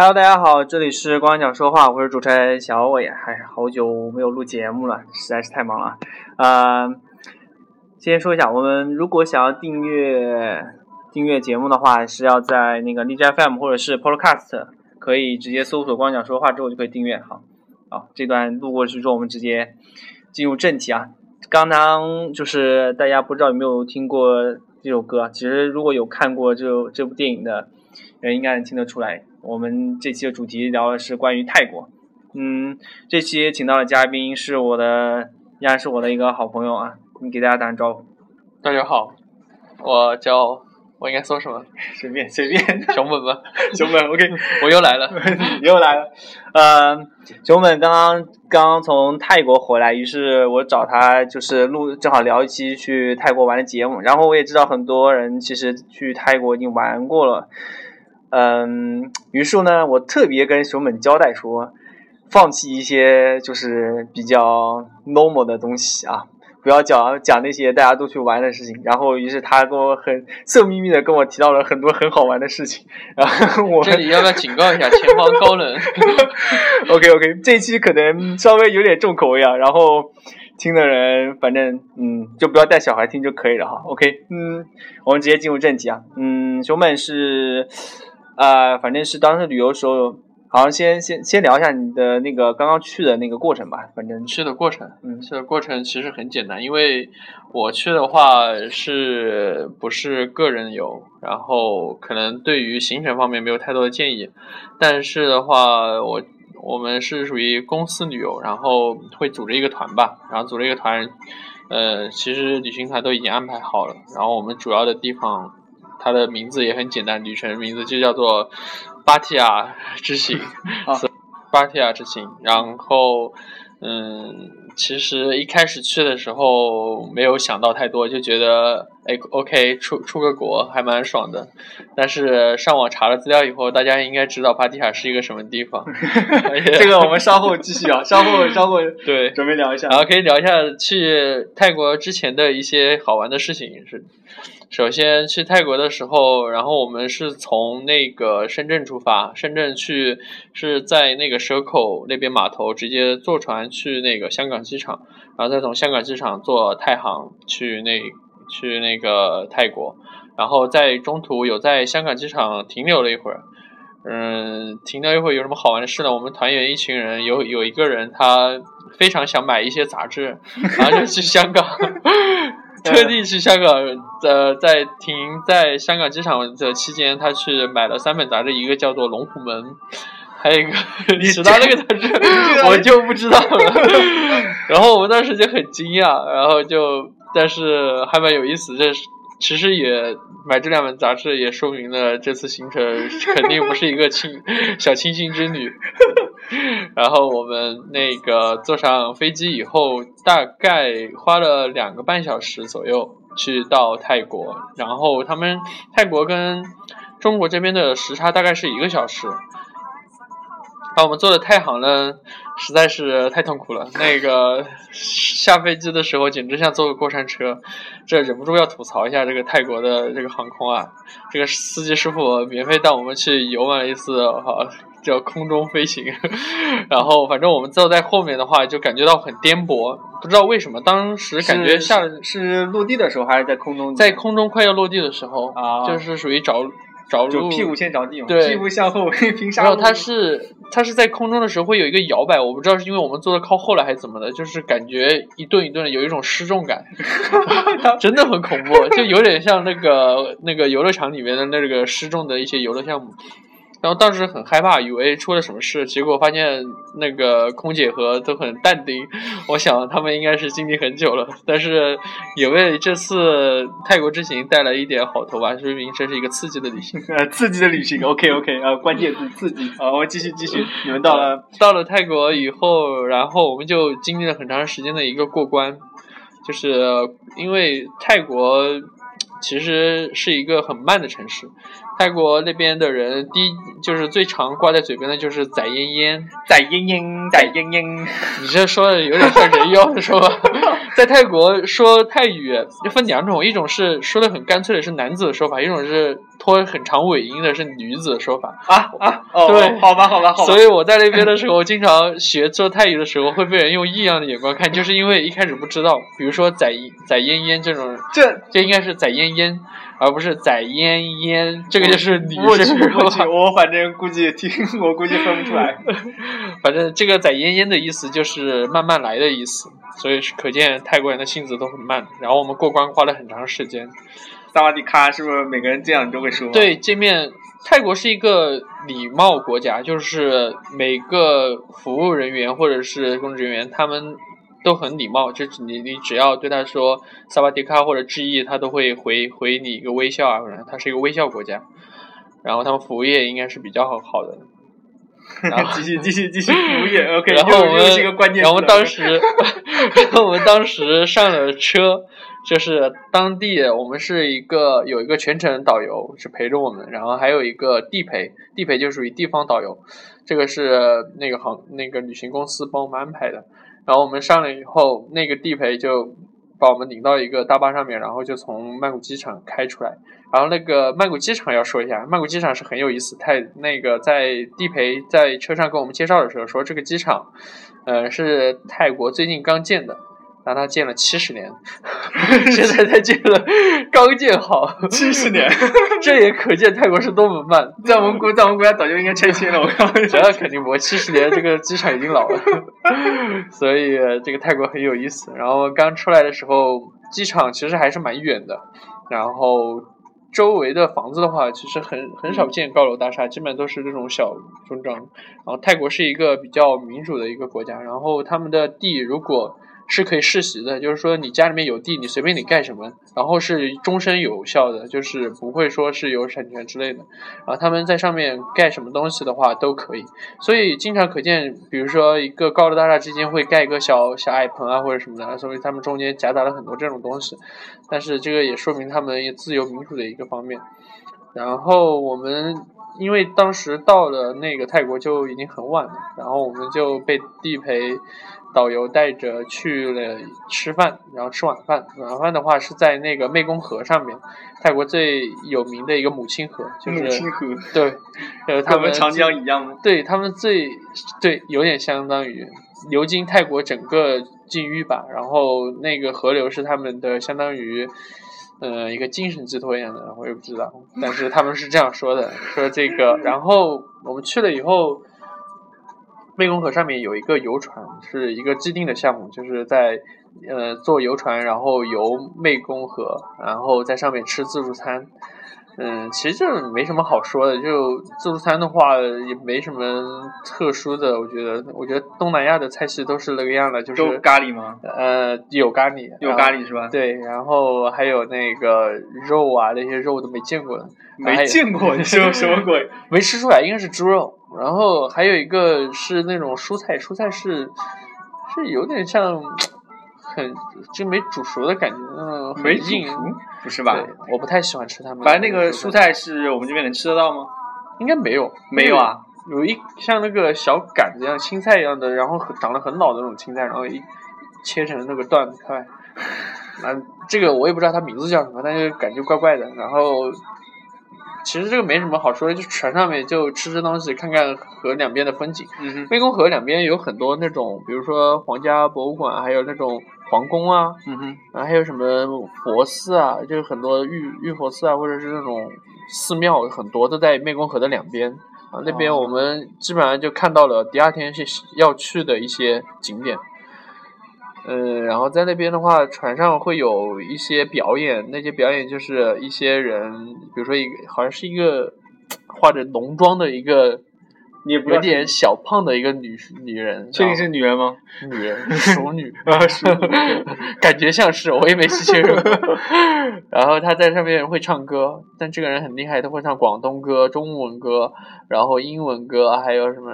Hello，大家好，这里是光讲说话，我是主持人小伟，还好久没有录节目了，实在是太忙了。呃，先说一下，我们如果想要订阅订阅节目的话，是要在那个荔枝 FM 或者是 Podcast，可以直接搜索“光讲说话”之后就可以订阅。好，好，这段录过去之后，我们直接进入正题啊。刚刚就是大家不知道有没有听过这首歌，其实如果有看过这这部电影的人，应该能听得出来。我们这期的主题聊的是关于泰国。嗯，这期请到的嘉宾是我的，依然是我的一个好朋友啊。你给大家打声招呼。大家好，我叫我应该说什么？随便随便。熊本吧，熊本，OK，我又来了，又来了。呃，熊本刚刚刚刚从泰国回来，于是我找他就是录，正好聊一期去泰国玩的节目。然后我也知道很多人其实去泰国已经玩过了。嗯，于是呢，我特别跟熊本交代说，放弃一些就是比较 normal 的东西啊，不要讲讲那些大家都去玩的事情。然后，于是他跟我很色眯眯的跟我提到了很多很好玩的事情。然后我这里要不要警告一下，前方高冷。OK OK，这期可能稍微有点重口味啊。然后听的人，反正嗯，就不要带小孩听就可以了哈。OK，嗯，我们直接进入正题啊。嗯，熊本是。呃，反正是当时旅游时候，好像先先先聊一下你的那个刚刚去的那个过程吧。反正去的过程，嗯，去的过程其实很简单，因为我去的话是不是个人游，然后可能对于行程方面没有太多的建议，但是的话，我我们是属于公司旅游，然后会组织一个团吧，然后组织一个团，呃，其实旅行团都已经安排好了，然后我们主要的地方。它的名字也很简单，旅程名字就叫做巴提亚之行，巴提亚之行。然后，嗯，其实一开始去的时候没有想到太多，就觉得哎，OK，出出个国还蛮爽的。但是上网查了资料以后，大家应该知道帕提卡是一个什么地方。这个我们稍后继续啊，稍后稍后对，准备聊一下。然后可以聊一下去泰国之前的一些好玩的事情是。首先去泰国的时候，然后我们是从那个深圳出发，深圳去是在那个蛇口那边码头直接坐船去那个香港机场，然后再从香港机场坐太行去那去那个泰国，然后在中途有在香港机场停留了一会儿，嗯，停留一会儿有什么好玩的事呢？我们团员一群人有有一个人他非常想买一些杂志，然后就去香港。特地去香港，呃，在停在香港机场的期间，他去买了三本杂志，一个叫做《龙虎门》，还有一个 其他那个杂志，我就不知道了。然后我们当时就很惊讶，然后就但是还蛮有意思，这是。其实也买这两本杂志，也说明了这次行程肯定不是一个清小清新之旅。然后我们那个坐上飞机以后，大概花了两个半小时左右去到泰国。然后他们泰国跟中国这边的时差大概是一个小时。我们坐的太行了。实在是太痛苦了，那个下飞机的时候简直像坐个过山车，这忍不住要吐槽一下这个泰国的这个航空啊，这个司机师傅免费带我们去游玩了一次，哈，叫空中飞行，然后反正我们坐在后面的话就感觉到很颠簸，不知道为什么，当时感觉下是落地的时候还是在空中，在空中快要落地的时候啊，就是属于着。着陆，屁股先着地，对，屁股向后 平沙。然后它是它是在空中的时候会有一个摇摆，我不知道是因为我们坐的靠后了还是怎么的，就是感觉一顿一顿的有一种失重感，真的很恐怖，就有点像那个那个游乐场里面的那个失重的一些游乐项目。然后当时很害怕，以为出了什么事，结果发现那个空姐和都很淡定。我想他们应该是经历很久了，但是也为这次泰国之行带来一点好头吧，说明这是一个刺激的旅行。呃，刺激的旅行，OK OK，呃，关键字刺激。好，我继续继续。你们到了到了泰国以后，然后我们就经历了很长时间的一个过关，就是因为泰国。其实是一个很慢的城市，泰国那边的人，第一就是最常挂在嘴边的就是“宰烟烟”，宰烟烟，宰烟烟。你这说的有点像人妖的说法。在泰国说泰语就分两种，一种是说的很干脆的是男子的说法，一种是拖很长尾音的是女子的说法。啊啊，哦，对好吧，好吧，好吧。所以我在那边的时候，经常学做泰语的时候会被人用异样的眼光看，就是因为一开始不知道，比如说“宰宰烟烟”这种，这这应该是“宰烟烟”。而不是载烟烟，这个就是女我去，生我去，我反正估计听，我估计分不出来。反正这个载烟烟的意思就是慢慢来的意思，所以可见泰国人的性子都很慢。然后我们过关花了很长时间。萨瓦迪卡是不是每个人这样都会说？对，见面。泰国是一个礼貌国家，就是每个服务人员或者是工作人员，他们。都很礼貌，就是你你只要对他说萨瓦迪卡或者致意，他都会回回你一个微笑啊，他是一个微笑国家，然后他们服务业应该是比较好好的。然后继续继续继续服务业，OK。然后我们然后我们当时，然后我们当时上了车，就是当地我们是一个有一个全程导游是陪着我们，然后还有一个地陪，地陪就属于地方导游，这个是那个航那个旅行公司帮我们安排的。然后我们上来以后，那个地陪就把我们领到一个大巴上面，然后就从曼谷机场开出来。然后那个曼谷机场要说一下，曼谷机场是很有意思。泰那个在地陪在车上跟我们介绍的时候说，这个机场，呃，是泰国最近刚建的。让他建了七十年，现在才建了，刚建好 七十年，这也可见泰国是多么慢。在我们国，在我们国家早就应该拆迁了。我靠，这肯定不会，七十年这个机场已经老了，所以这个泰国很有意思。然后刚出来的时候，机场其实还是蛮远的，然后周围的房子的话，其实很很少见高楼大厦，基本都是这种小村庄。然后泰国是一个比较民主的一个国家，然后他们的地如果。是可以世袭的，就是说你家里面有地，你随便你盖什么，然后是终身有效的，就是不会说是有产权之类的。然后他们在上面盖什么东西的话都可以，所以经常可见，比如说一个高楼大厦之间会盖一个小小矮棚啊或者什么的，所以他们中间夹杂了很多这种东西。但是这个也说明他们也自由民主的一个方面。然后我们因为当时到了那个泰国就已经很晚了，然后我们就被地陪。导游带着去了吃饭，然后吃晚饭。晚饭的话是在那个湄公河上面，泰国最有名的一个母亲河，就是母亲河。对，呃，他们长江一样吗？对他们最对有点相当于流经泰国整个境域吧。然后那个河流是他们的相当于，呃，一个精神寄托一样的，我也不知道，但是他们是这样说的，说这个。然后我们去了以后。湄公河上面有一个游船，是一个既定的项目，就是在呃坐游船，然后游湄公河，然后在上面吃自助餐。嗯，其实这没什么好说的，就自助餐的话也没什么特殊的，我觉得，我觉得东南亚的菜系都是那个样的，就是咖喱吗？呃，有咖喱，有咖喱是吧？对，然后还有那个肉啊，那些肉都没见过的，没见过，你说什么鬼？没吃出来，应该是猪肉。然后还有一个是那种蔬菜，蔬菜是是有点像很就没煮熟的感觉，嗯，没硬，不是吧？我不太喜欢吃它们。反正那个蔬菜是我们这边能吃得到吗？应该没有，没有啊，有一像那个小杆子一样青菜一样的，然后长得很老的那种青菜，然后一切成那个段块，那这个我也不知道它名字叫什么，但是感觉怪怪的，然后。其实这个没什么好说的，就船上面就吃吃东西，看看河两边的风景。湄公河两边有很多那种，比如说皇家博物馆，还有那种皇宫啊，嗯哼，啊还有什么佛寺啊，就是很多玉玉佛寺啊，或者是那种寺庙，很多都在湄公河的两边。啊，那边我们基本上就看到了第二天是要去的一些景点。嗯，然后在那边的话，船上会有一些表演，那些表演就是一些人，比如说一个好像是一个化着浓妆的一个，有点小胖的一个女女人，确定是女人吗？女人，熟女啊，熟女，感觉像是，我也没细确认。然后他在上面会唱歌，但这个人很厉害，他会唱广东歌、中文歌，然后英文歌，还有什么？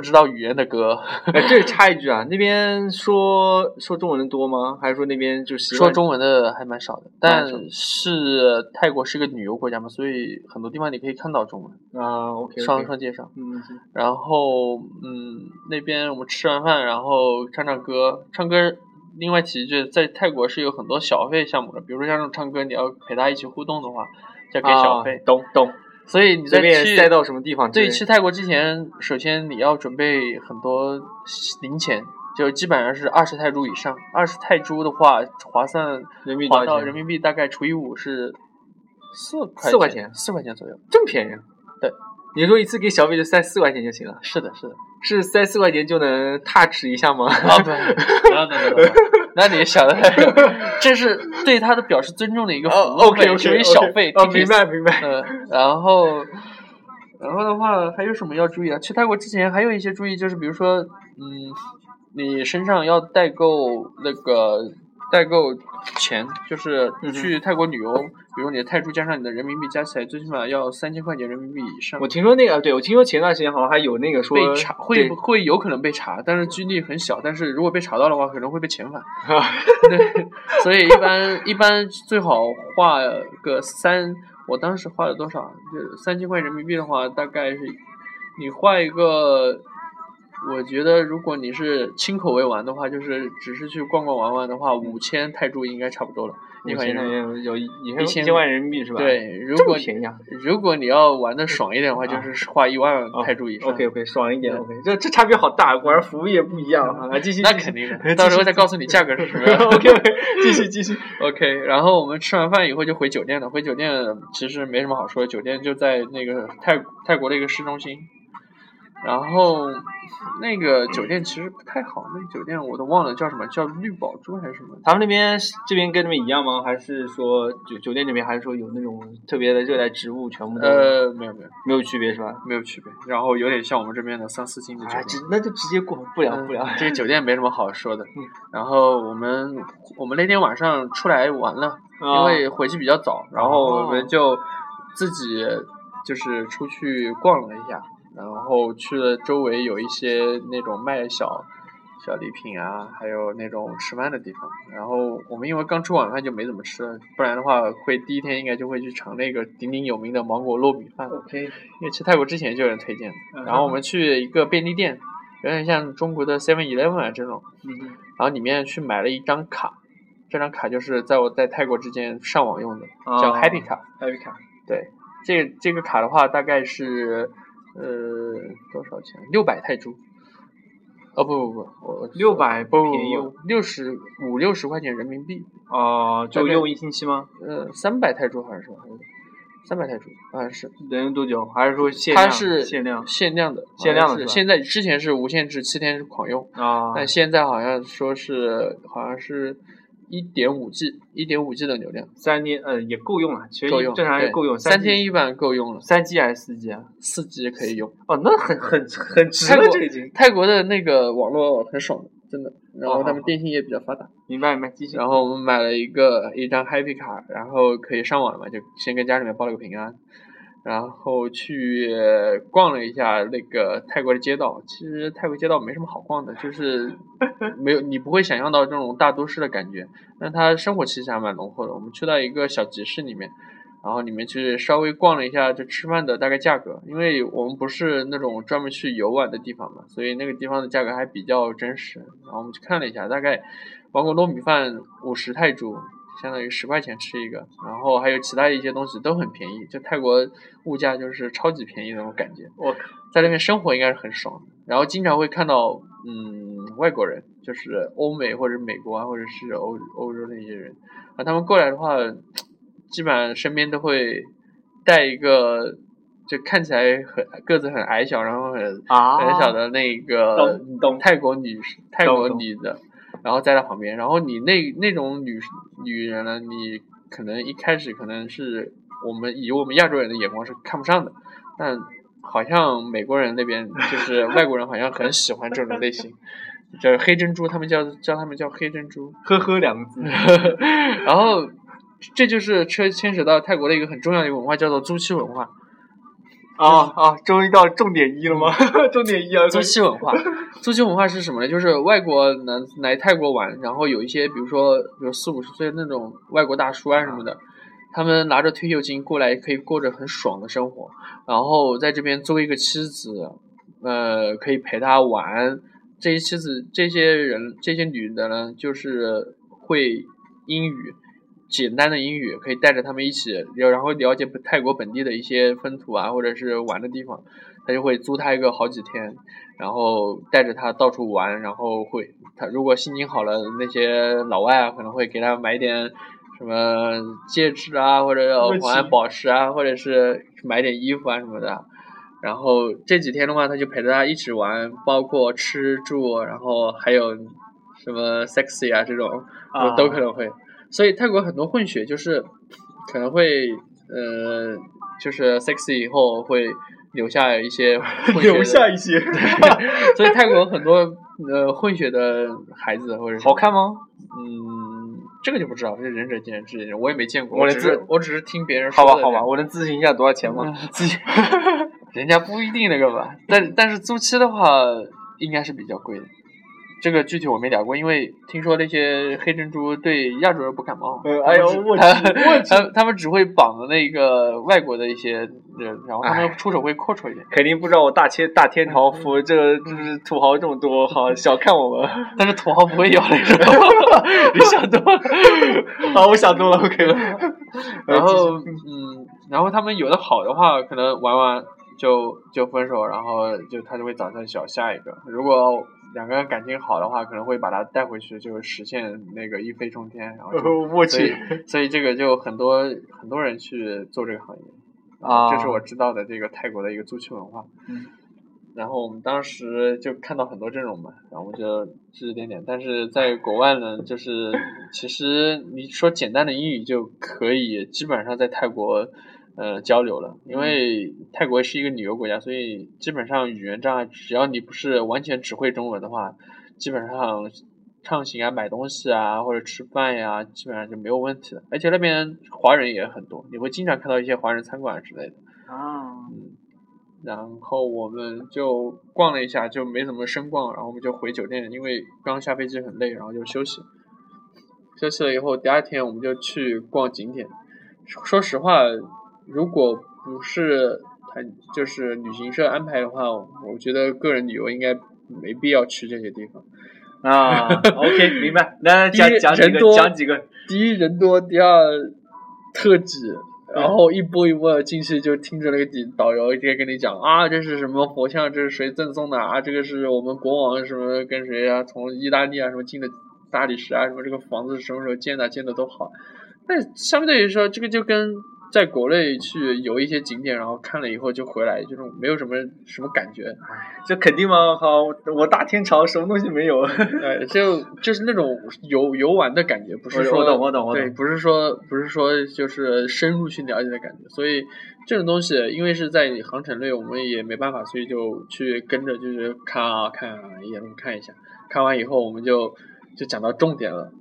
不不知道语言的歌。哎，这插一句啊，那边说说中文的多吗？还是说那边就是说中文的还蛮少的，但是泰国是个旅游国家嘛，所以很多地方你可以看到中文，啊？OK，商商街上。嗯，然后嗯，那边我们吃完饭，然后唱唱歌，唱歌。另外提一句，在泰国是有很多小费项目的，比如说像这种唱歌，你要陪他一起互动的话，就要给小费。啊懂懂。所以你在去带到什么地方对，去泰国之前，首先你要准备很多零钱，就基本上是二十泰铢以上。二十泰铢的话，划算人民币划到人民币大概除以五是四块四块钱四块钱左右。这么便宜？你说一次给小费就塞四块钱就行了，是的，是的。是塞四块钱就能 touch 一下吗？啊不，那 那你想的太，这是对他的表示尊重的一个服哦务，OK 费属于小费。哦明白明白。嗯，然后，然后的话还有什么要注意啊？去泰国之前还有一些注意，就是比如说，嗯，你身上要带够那个带够钱，就是去泰国旅游，比如你的泰铢加上你的人民币加起来，最起码要三千块钱人民币以上我。听说那个，对我听说前段时间好像还有那个说被查会会有可能被查，但是几率很小。但是如果被查到的话，可能会被遣返。所以一般一般最好花个三，我当时花了多少？就三千块人民币的话，大概是你花一个，我觉得如果你是亲口味玩的话，就是只是去逛逛玩玩的话，五千泰铢应该差不多了。一块钱。有有一一千千万人民币是吧？，对，如果便宜啊如果你要玩的爽一点的话，就是花一万泰铢以上。OK OK，爽一点 OK，这这差别好大，果然服务业不一样啊！继续，那肯定的，到时候再告诉你价格是什么样。OK OK，继续继续。OK，然后我们吃完饭以后就回酒店了。回酒店其实没什么好说的，酒店就在那个泰泰国的一个市中心。然后那个酒店其实不太好，那个酒店我都忘了叫什么，叫绿宝珠还是什么？他们那边这边跟那边一样吗？还是说酒酒店这边还是说有那种特别的热带植物全部都呃，没有没有没有区别是吧？没有区别。然后有点像我们这边的三四星的酒哎，店。直那就直接过不聊不聊。嗯这个酒店没什么好说的嗯。然后我们我们那天晚上出来玩了，因啊为回去比较早，然后我们就自己就是出去逛了一下，然后去了周围有一些那种卖小小礼品啊，还有那种吃饭的地方。然后我们因为刚吃晚饭就没怎么吃，不然的话会第一天应该就会去尝那个鼎鼎有名的芒果糯米饭。OK，因为去泰国之前就有人推荐嗯，然后我们去一个便利店，有点像中国的 Seven Eleven 啊这种，嗯然后里面去买了一张卡，这张卡就是在我在泰国之间上网用的，哦叫 Happy 卡。，Happy 卡，对，这个这个卡的话大概是呃多少钱？六百泰铢。哦不不不，我600不不便宜不，六十五六十块钱人民币，哦，就用一星期吗？呃三百泰铢好像是，还是三百泰铢好像是。能用多久？还是说限量？它是限量限量的，限量的是现在之前是无限制七天狂用，啊？但现在好像说是好像是一点五 G，一点五 G 的流量三天，呃，也够用了，其实正常人对够用。三天一版够用了，三 G 还是四 G 啊？四 G 也可以用。哦，那很很很值了，泰国这已经。泰国的那个网络很爽的，真的，然后他们电信也比较发达。明白明白。然后我们买了一个一张 Happy 卡，然后可以上网了嘛，就先跟家里面报了个平安，然后去逛了一下那个泰国的街道。其实泰国街道没什么好逛的，就是 没有你不会想象到这种大都市的感觉，但它生活气息还蛮浓厚的。我们去到一个小集市里面。然后里面去稍微逛了一下就吃饭的大概价格，因为我们不是那种专门去游玩的地方嘛，所以那个地方的价格还比较真实。然后我们去看了一下，大概芒果糯米饭五十泰铢，相当于十块钱吃一个，然后还有其他一些东西都很便宜，就泰国物价就是超级便宜那种感觉。我在那边生活应该是很爽的，然后经常会看到嗯外国人，就是欧美或者美国啊，或者是欧欧洲的一些人，啊他们过来的话，基本上身边都会带一个。就看起来很个子很矮小，然后很啊，很小的那个泰国女士泰国女的，然后在她旁边，然后你那那种女女人呢，你可能一开始可能是我们以我们亚洲人的眼光是看不上的，但好像美国人那边就是外国人好像很喜欢这种类型，就是黑珍珠，他们叫叫他们叫黑珍珠，呵呵两个字。然后这就是牵牵扯到泰国的一个很重要的一个文化，叫做租期文化。啊啊！终于到重点一了吗？重点一啊！租期文化，租期文化是什么呢？就是外国来来泰国玩，然后有一些，比如说，比如四五十岁那种外国大叔啊什么的，他们拿着退休金过来，可以过着很爽的生活，然后在这边租一个妻子，呃，可以陪他玩。这些妻子，这些人，这些女的呢，就是会英语。简单的英语可以带着他们一起，然后了解泰国本地的一些风土啊，或者是玩的地方，他就会租他一个好几天，然后带着他到处玩，然后会他如果心情好了，那些老外啊可能会给他买点什么戒指啊，或者玩宝石啊，或者是买点衣服啊什么的，然后这几天的话，他就陪着他一起玩，包括吃住，然后还有什么 sexy 啊这种，都可能会。所以泰国很多混血就是可能会呃，就是 sexy 以后会留下一些留下一些，所以泰国很多呃混血的孩子或者好看吗？嗯，这个就不知道，这仁者见仁，智者见智，我也没见过。我只是我只是听别人说。好吧，好吧，我能咨询一下多少钱吗？咨询，人家不一定那个吧，但但是租期的话应该是比较贵的。这个具体我没聊过，因为听说那些黑珍珠对亚洲人不感冒。哎呦，我 他他他们只会绑那个外国的一些人，然后他们出手会阔绰一点。肯定不知道我大千大天朝服，这个就是土豪这么多，好小看我们。但是土豪不会要那种，你想多了。好，我想多了，OK 了。然后嗯，然后他们有的好的话，可能玩玩就就分手，然后就他就会找再找下一个。如果两个人感情好的话，可能会把他带回去，就实现那个一飞冲天。然后，我去，所以这个就很多很多人去做这个行业啊，这是我知道的这个泰国的一个租期文化。嗯，然后我们当时就看到很多这种嘛，然后我就指指点点。但是在国外呢，就是其实你说简单的英语就可以，基本上在泰国。呃，交流了，因为泰国是一个旅游国家，所以基本上语言障碍，只要你不是完全只会中文的话，基本上畅行啊、买东西啊或者吃饭呀，基本上就没有问题的。而且那边华人也很多，你会经常看到一些华人餐馆之类的。啊。嗯。然后我们就逛了一下，就没怎么深逛，然后我们就回酒店，因为刚下飞机很累，然后就休息。休息了以后，第二天我们就去逛景点。说实话。如果不是他就是旅行社安排的话，我觉得个人旅游应该没必要去这些地方。啊，OK，明白。那讲讲几个，讲几个。第一人多，第二特挤，然后一波一波的进去就听着那个导游直接跟你讲啊，这是什么佛像，这是谁赠送的啊？这个是我们国王什么跟谁啊？从意大利啊什么进的大理石啊？什么这个房子什么时候建的？建的都好。但相对于说，这个就跟。在国内去游一些景点，然后看了以后就回来，这种没有什么什么感觉。这肯定吗？好，我大天朝什么东西没有？哎，就就是那种游游玩的感觉，不是说我懂我懂我懂，对，不是说不是说就是深入去了解的感觉。所以这种东西，因为是在航程内，我们也没办法，所以就去跟着就是看啊看啊，一路看一下。看完以后，我们就就讲到重点了。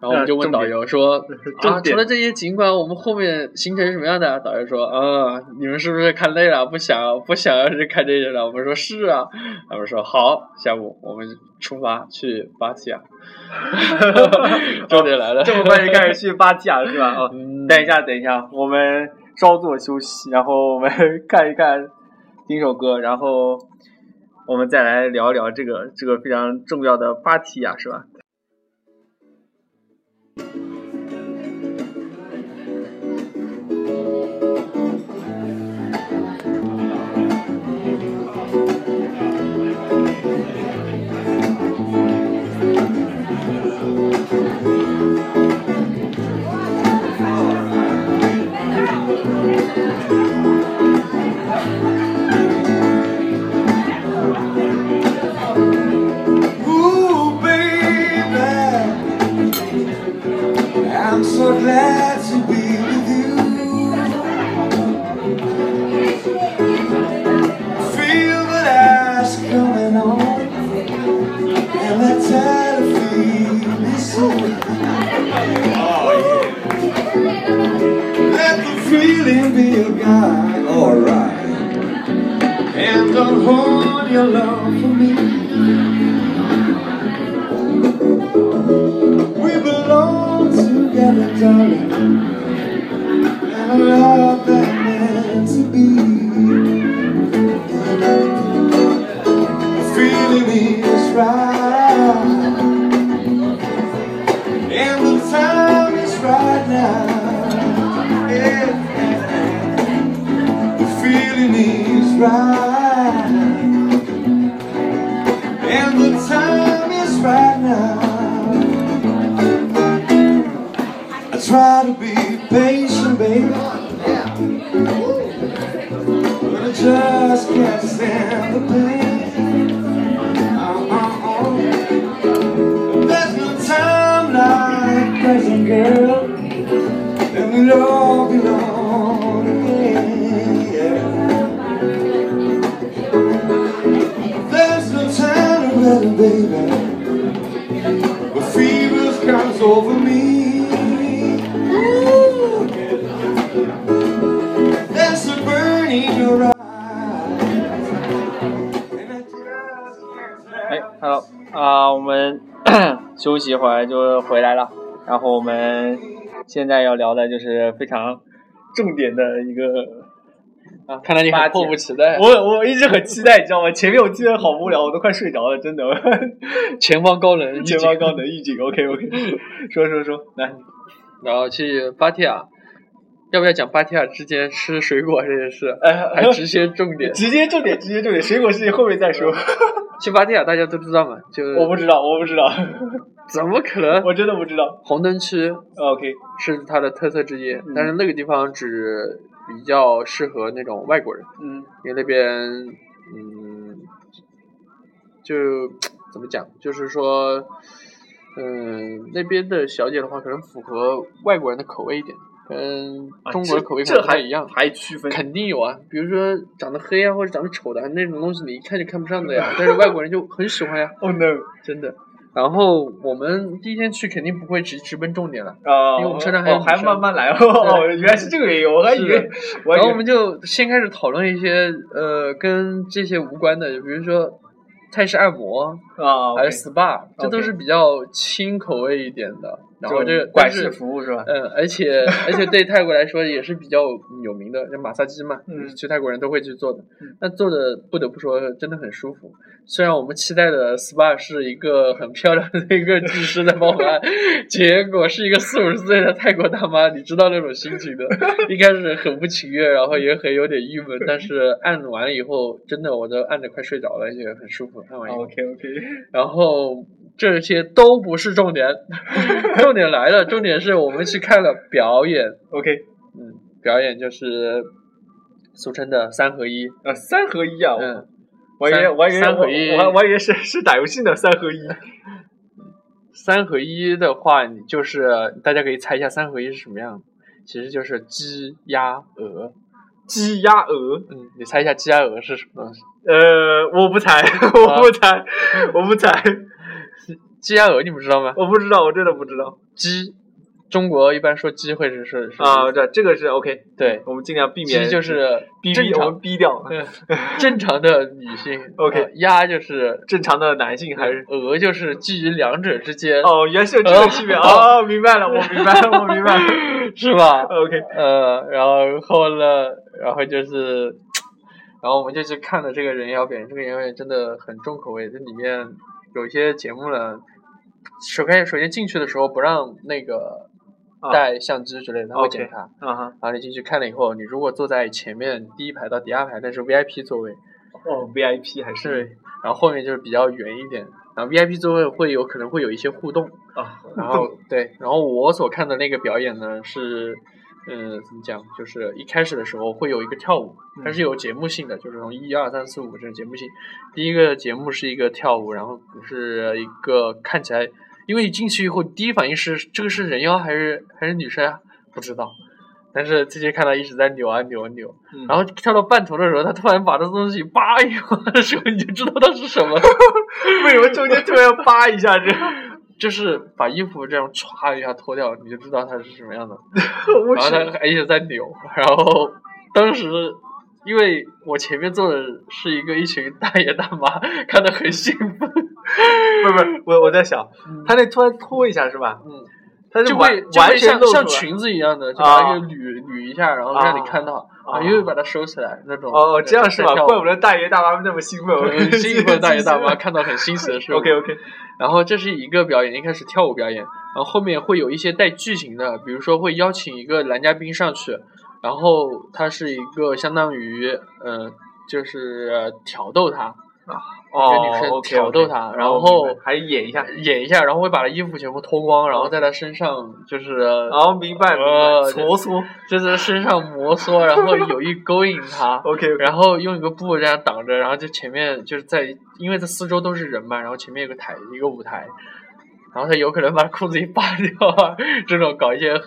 然后我们就问导游说：“啊，除了这些景观，我们后面行程是什么样的？”导游说：“啊，你们是不是看累了，不想不想要去看这些了？”我们说：“是啊。”他们说：“好，下午我们出发去芭提雅。”重点来了，这么快就开始去芭提雅了是吧？哦，等一下，等一下，我们稍作休息，然后我们 看一看，听首歌，然后我们再来聊一聊这个这个非常重要的芭提雅，是吧 Thank you. glad to be with you. Feel the ash coming on And the tide of feel soon Oh Let the feeling be a guide, alright 现在要聊的就是非常重点的一个啊，看来你很迫不及待。我我一直很期待，你知道吗？前面我记得好无聊，我都快睡着了，真的。前方高能，前方高能预警，OK OK，说说说，来，然后去芭提雅，要不要讲芭提雅之间吃水果这件事？哎，还直接重点。直接重点，直接重点，水果事情后面再说。去芭提雅大家都知道嘛，就我不知道，我不知道，怎么可能？我真的不知道。红灯区 OK，是它的特色之一，嗯但是那个地方只比较适合那种外国人，嗯因为那边嗯，就怎么讲，就是说，嗯，那边的小姐的话，可能符合外国人的口味一点，跟中国的口味不太一样。还区分？肯定有啊，比如说长得黑啊，或者长得丑的那种东西，你一看就看不上的呀。但是外国人就很喜欢呀，Oh no！真的。然后我们第一天去肯定不会直直奔重点了，啊，因为我们车上还有哦还慢慢来 哦，原来是这个原因，我还以为，然后我们就先开始讨论一些呃跟这些无关的，比如说泰式按摩，啊，还有 SPA，这都是比较轻口味一点的。然后这个管事服务是吧？嗯，而且而且对泰国来说也是比较有名的，就马萨鸡嘛，嗯去泰国人都会去做的嗯。那做的不得不说真的很舒服。虽然我们期待的 SPA 是一个很漂亮的一个技师在帮我们按，结果是一个四五十岁的泰国大妈，你知道那种心情的。一开始很不情愿，然后也很有点郁闷，但是按完了以后，真的我都按着快睡着了，也很舒服。按完以后。OK OK，然后这些都不是重点，重点来了，重点是我们去看了表演，OK，嗯，表演就是俗称的三合一，啊，三合一啊，嗯，我以为三我以为三合一。我我还以为是是打游戏的三合一。三合一的话，你就是大家可以猜一下三合一是什么样，其实就是鸡鸭鹅，鸡鸭鹅，嗯，你猜一下鸡鸭鹅是什么东西？呃，我不猜，我不猜，我不猜，鸡鸭鹅你们知道吗？我不知道，我真的不知道鸡，中国一般说鸡会是是是啊。这这个是 OK，对，我们尽量避免鸡就是逼逼，我正常们逼掉。嗯 正常的女性 OK 呃鸭就是正常的男性还是？鹅就是基于两者之间，哦，原来是有这个区别哦，明白了，我明白了，我明白了。是吧？OK，呃，然后呢，然后就是，然后我们就去看了这个人妖表演，这个人妖表演真的很重口味，这里面有一些节目呢，首先首先进去的时候不让那个啊带相机之类的，他会检查。啊哈，然后你进去看了以后，你如果坐在前面第一排到第二排，那是 VIP 座位，哦，VIP 还。是对，然后后面就是比较远一点，然后 VIP 座位会有可能会有一些互动，啊，然后对，然后我所看的那个表演呢是，嗯，怎么讲？就是一开始的时候会有一个跳舞，它是有节目性的，就是从一二三四五这种节目性。第一个节目是一个跳舞，然后是一个看起来，因为你进去以后第一反应是这个是人妖还是还是女生啊？不知道。但是直接看他一直在扭啊扭啊扭，嗯然后跳到半途的时候，他突然把这东西扒一下的时候，你就知道它是什么。为什么中间突然要扒一下这？就是把衣服这样歘一下脱掉，你就知道它是什么样的。然后它还一直在扭，然后当时因为我前面坐的是一个一群大爷大妈，看得很兴奋，不是不是，我我在想，他那突然脱一下是吧？嗯，他就完完会就会全。像像裙子一样的，就把那个捋捋一下，然后让你看到，啊又把它收起来那种。哦，这样是吧？怪不得得大爷大妈那么兴奋，很兴奋，大爷大妈。看到很欣喜的事物。OK OK，然后这是一个表演，一开始跳舞表演，然后后面会有一些带剧情的，比如说会邀请一个男嘉宾上去，然后他是一个相当于呃，就是呃挑逗他，哦跟女生挑逗他然哦后还演一下。演一下，然后会把他衣服全部脱光，然后在他身上就是哦，明白明白，呃搓搓。就是身上摩挲，然后有意勾引他。OK，然后用一个布这样挡着，然后就前面就是在，因为这四周都是人嘛，然后前面有个台，一个舞台，然后他有可能把裤子一扒掉啊，这种搞一些很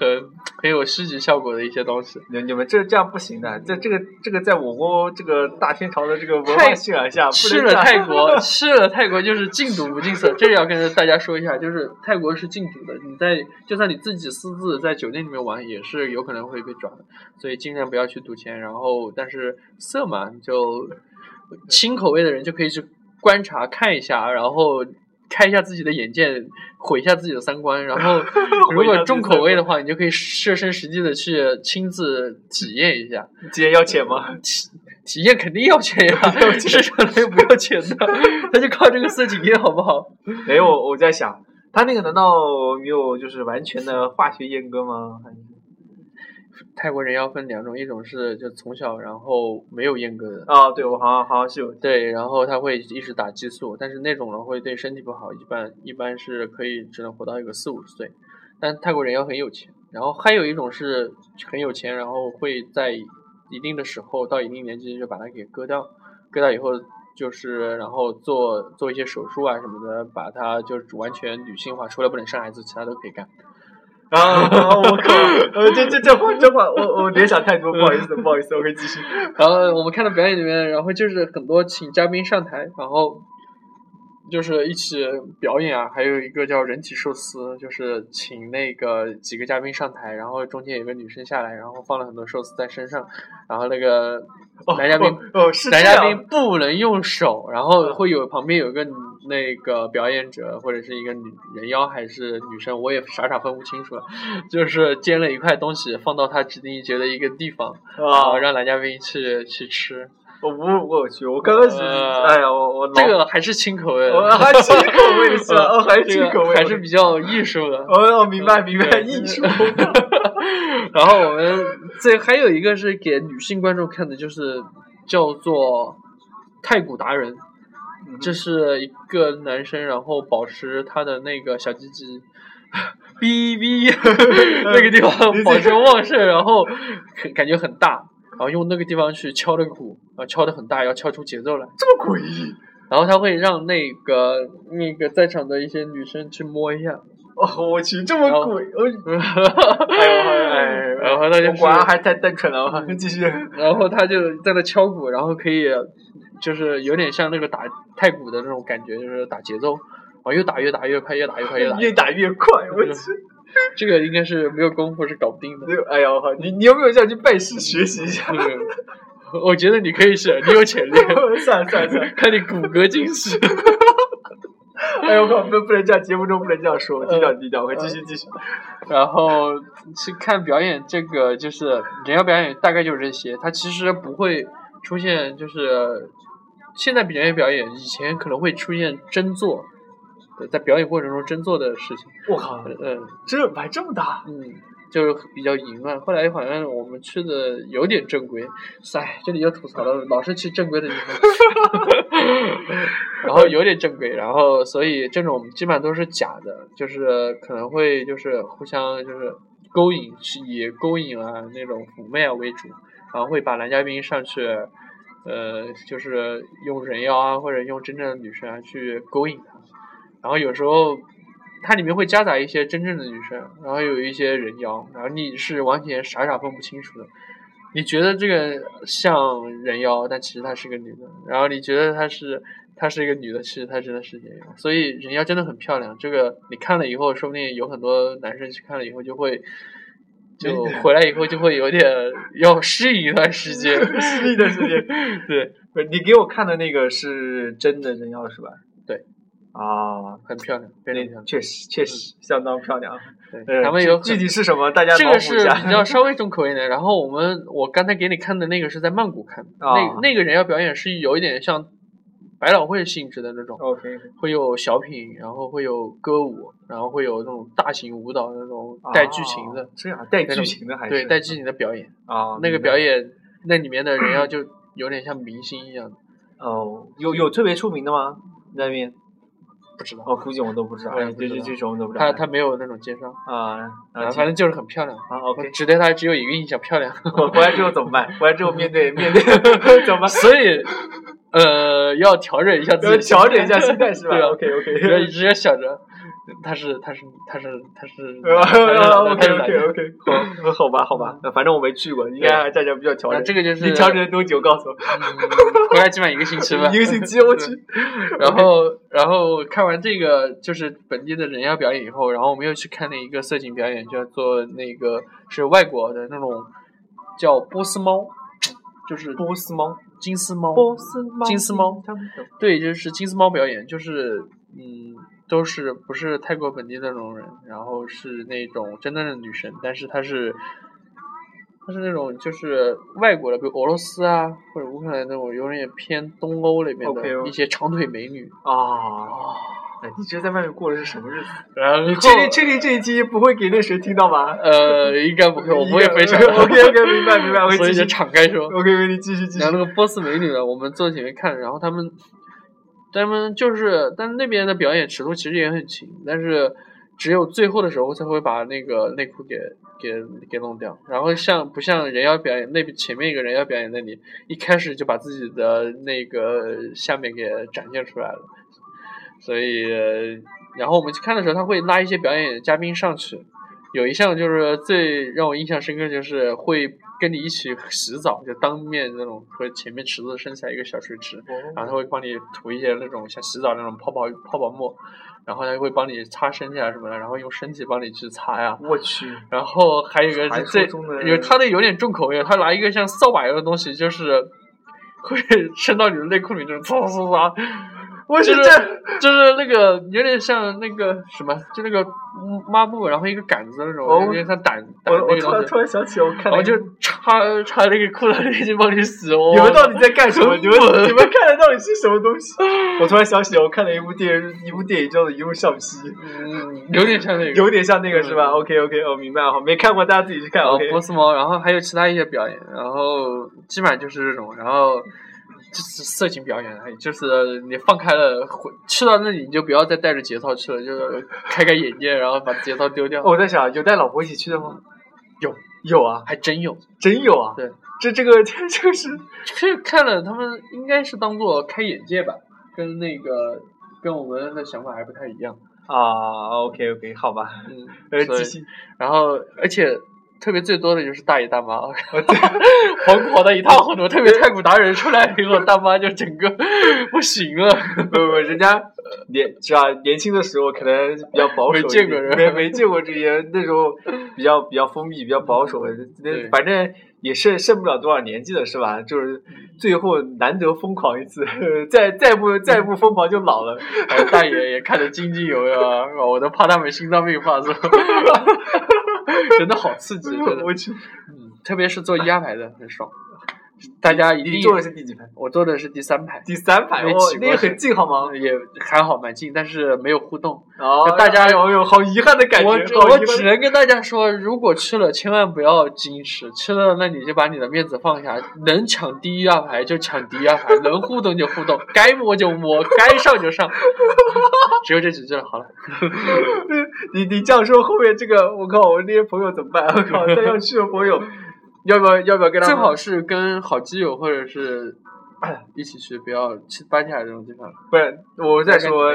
很有戏剧效果的一些东西。你你们这这样不行的，这这个这个在我国这个大天朝的这个文化泰信仰下，不去了泰国，去了泰国就是禁赌不禁色，这个要跟大家说一下，就是泰国是禁赌的，你在就算你自己私自在酒店里面玩，也是有可能会被抓的，所以尽量不要去赌钱。然后，但是色嘛，就轻口味的人就可以去观察看一下，然后。开一下自己的眼界，毁一下自己的三观。然后，如果重口味的话，你就可以设身实地的去亲自体验一下。体验要钱吗？体体验肯定要钱呀，要钱市场里不要钱的，他就靠这个色情业好不好？没有，我在想，他那个难道没有就是完全的化学阉割吗？泰国人妖分两种，一种是就从小然后没有阉割的，啊，对，我好像好像是有对，然后他会一直打激素，但是那种人会对身体不好，一般一般是可以只能活到一个四五十岁。但泰国人妖很有钱，然后还有一种是很有钱，然后会在一定的时候到一定年纪就把它给割掉，割掉以后就是然后做做一些手术啊什么的，把它就是完全女性化，除了不能生孩子，其他都可以干。啊！我靠，呃，这这这话这话，我我联想太多，不好意思，不好意思，我可以继续。然后我们看到表演里面，然后就是很多请嘉宾上台，然后就是一起表演啊，还有一个叫人体寿司，就是请那个几个嘉宾上台，然后中间有个女生下来，然后放了很多寿司在身上，然后那个哦男嘉宾哦哦是男嘉宾不能用手，然后会有旁边有个那个表演者或者是一个女人妖还是女生，我也傻傻分不清楚了，就是煎了一块东西放到他指定觉得一个地方，然后啊！让男嘉宾去去吃。我我我去，我刚开始，呃哎呀，我我这个还是轻口味的，我还轻口味是吧？哦，还是这个轻口味，还是比较艺术的。哦哦，明白明白，艺术。然后我们这还有一个是给女性观众看的，就是叫做太古达人，这是一个男生，然后保持他的那个小鸡鸡。哔哔，那个地方保持旺盛，然后很感觉很大，然后用那个地方去敲那个鼓，然后敲的很大，要敲出节奏来。这么诡异然后他会让那个那个在场的一些女生去摸一下，哦！我去，这么诡，我哎呦哎哎，然后他就果然还太单纯了，继续。然后他就在那敲鼓，然后可以就是有点像那个打太鼓的那种感觉，就是打节奏，然后越打越打越快，越打越快，越打越打越快，我去！这个应该是没有功夫是搞不定的。哎呀，我靠！你你有没有想去拜师学习一下？嗯 我觉得你可以是，你有潜力，算了算了算了！看你骨骼惊喜。哎呦我靠！不不能这样，节目中不能这样说，低调低调，我继续继续。然后去看表演，这个就是人妖表演，大概就是这些。它其实不会出现，就是现在表演表演，以前可能会出现真做，呃在表演过程中真做的事情。我靠！嗯这摆这么大，嗯，就是比较淫乱。后来好像我们去的有点正规，哎，这里又吐槽了，老是去正规的地方。然后有点正规，然后所以这种基本上都是假的，就是可能会就是互相就是勾引，是以勾引啊那种妩媚啊为主，然后会把男嘉宾上去，呃，就是用人妖啊或者用真正的女生啊去勾引他，然后有时候它里面会夹杂一些真正的女生，然后有一些人妖，然后你是完全傻傻分不清楚的。你觉得这个像人妖，但其实她是个女的；然后你觉得她是她是一个女的，其实她真的是人妖。所以人妖真的很漂亮。这个你看了以后，说不定有很多男生去看了以后就会，就回来以后就会有点要适应一段时间。适应一段时间。对，不是你给我看的那个是真的人妖是吧？对。啊，很漂亮，非常漂亮。确实确实相当漂亮。对，呃他们有具具体是什么？大家这个是比较稍微重口一点。然后我们我刚才给你看的那个是在曼谷看的，啊那那个人妖表演是有一点像百老汇性质的那种，OK，会有小品，然后会有歌舞，然后会有那种大型舞蹈那种带剧情的，啊这样带剧情的还是对带剧情的表演。啊，那个表演那里面的人妖就有点像明星一样的，哦，有有特别出名的吗？那边？不知道，我，估计我们都不知道。哎，对，我也不知道这这种我们都不知道。他他没有那种介绍，啊啊，啊，反正就是很漂亮。啊，OK。只对他只有一个印象，漂亮。我回来之后怎么办？回来之后面对面对 怎么办？所以，呃，要调整一下自己调整一下心态是吧对，OK OK，不要一。直想着他是他是他是他是 OK OK 的 OK，好，好吧好吧，反正我没去过，应该大家比较调啊，整。这个就是你调整了多久？告诉我。嗯回来基本上一个星期吧。一个星期，我去。然后，然后看完这个就是本地的人妖表演以后，然后我们又去看了一个色情表演，叫做那个是外国的那种叫波斯猫，就是波斯猫，金丝猫，金丝猫对，就是金丝猫表演，就是嗯，都是不是泰国本地的那种人，然后是那种真正的女神，但是她是。她是那种就是外国的，比如俄罗斯啊或者乌克兰那种，有点偏东欧那边的一些长腿美女。啊。哎，你这在外面过的是什么日子？然后你确定确定这一期不会给那谁听到吗？呃，应该不会，我不会分享。OK OK，明白明白，我会所以就继续。敞开说。OK OK，你继续继续然。后那个波斯美女呢，我们坐在前面看，然后他们，他们就是，但是那边的表演尺度其实也很轻，但是只有最后的时候才会把那个内裤给给给弄掉。然后像不像人妖表演那边前面一个人妖表演那里，一开始就把自己的那个下面给展现出来了，所以，呃然后我们去看的时候，他会拉一些表演嘉宾上去。有一项就是最让我印象深刻，就是会跟你一起洗澡，就当面那种和前面池子伸起来一个小水池，然后他会帮你涂一些那种像洗澡那种泡泡泡泡沫，然后他会帮你擦身体啊什么的，然后用身体帮你去擦呀。我去，然后还有一个最有他的有点重口味，他拿一个像扫把一样的东西，就是会伸到你的内裤里，就是唰唰唰。就是就是那个有点像那个什么，就那个嗯抹布，然后一个杆子那种，哦有点像掸掸我我突然那个东西，突然想起，我看了一个然后就插插那个裤裆里去帮你洗哦。你们到底在干什么？你们你们看的到底是什么东西？我突然想起，我看了一部电影，一部电影叫做《一路向西》，嗯，有点像那个。有点像那个是吧嗯？OK OK，我明白了，好，没看过大家自己去看。OK，波斯猫，然后还有其他一些表演，然后基本上就是这种，然后就是色情表演，而已就是你放开了，回去到那里你就不要再带着节操去了，就是开开眼界，然后把节操丢掉。我在想，有带老婆一起去的吗？有有啊，还真有，真有啊。对，这这个这这个是是看了他们应该是当做开眼界吧，跟那个跟我们的想法还不太一样。啊，OK OK，好吧，嗯，呃，继续。然后而且特别最多的就是大爷大妈，疯狂的一塌糊涂。特别太古达人出来以后，大妈就整个不行了。不不，人家年是吧？年轻的时候可能比较保守，没见过人没没见过这些，那时候比较比较封闭，比较保守，那反正也是剩不了多少年纪了，是吧？就是最后难得疯狂一次，再再不再不疯狂就老了。哎大爷也看得津津有味啊，我都怕他们心脏病发作。真的好刺激，真的。我去，嗯，特别是坐一二排的很爽，大家一定你坐的是第几排？我坐的是第三排，第三排，哦那个很近好吗？也还好蛮近，但是没有互动。哦，大家有有好遗憾的感觉，我我只能跟大家说，如果去了，千万不要矜持，去了那你就把你的面子放下，能抢第一二排就抢第一二排，能互动就互动，该摸就摸，该上就上，只有这几句了。好了，你你这样说，后面这个我靠，我那些朋友怎么办？我靠，再要去的朋友，要不要要不要跟他们？最好是跟好基友或者是 一起去，不要去搬家这种地方。不是，我再说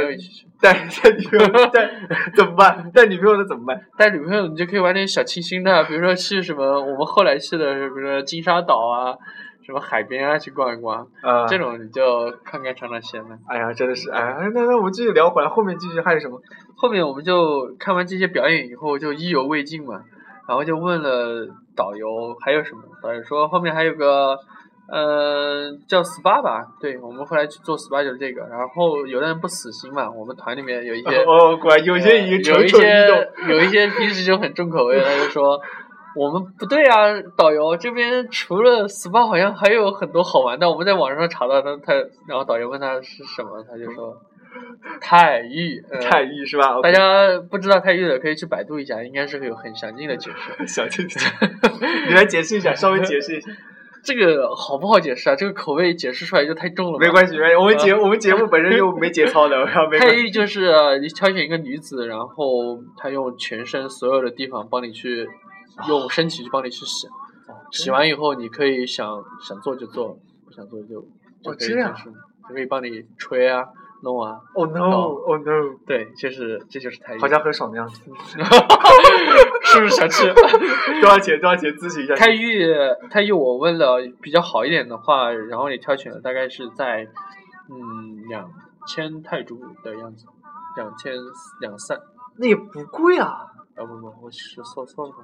带 带女朋友带怎么办？带女朋友的怎么办？带女朋友你就可以玩点小清新的，比如说去什么我们后来去的，比如说金沙岛啊，什么海边啊，去逛一逛，啊，这种你就看看尝尝鲜了。哎呀，真的是，哎呀，那那我们继续聊回来，后面继续还有什么？后面我们就看完这些表演以后，就意犹未尽嘛，然后就问了导游还有什么，导游说后面还有个，呃，叫 SPA 吧，对我们后来去做 SPA 就是这个，然后有的人不死心嘛，我们团里面有一些，哦，果然有些已经有一些。有一些平时就很重口味，他就说。我们不对啊，导游这边除了 SPA 好像还有很多好玩的。我们在网上查到他，他然后导游问他是什么，他就说泰浴。呃泰浴是吧？大家不知道泰浴的可以去百度一下，应该是有很详尽的解释。小静，你来解释一下，稍微解释一下。这个好不好解释啊？这个口味解释出来就太重了。没关系，没关系，我们节我们节目本身就没节操的，然 后没太关系。就是你挑选一个女子，然后她用全身所有的地方帮你去用身体去帮你去洗，洗完以后你可以想想做就做，不想做就就可以就可以帮你吹啊弄啊。Oh no，Oh no，对，就是这就是太医。好像很爽的样子。是不是想吃？多少钱？多少钱？咨询一下。泰玉，泰玉，我问了比较好一点的话，然后你挑选了大概是在嗯两千泰铢的样子，两千两三那也不贵啊，啊不不，我是说错了，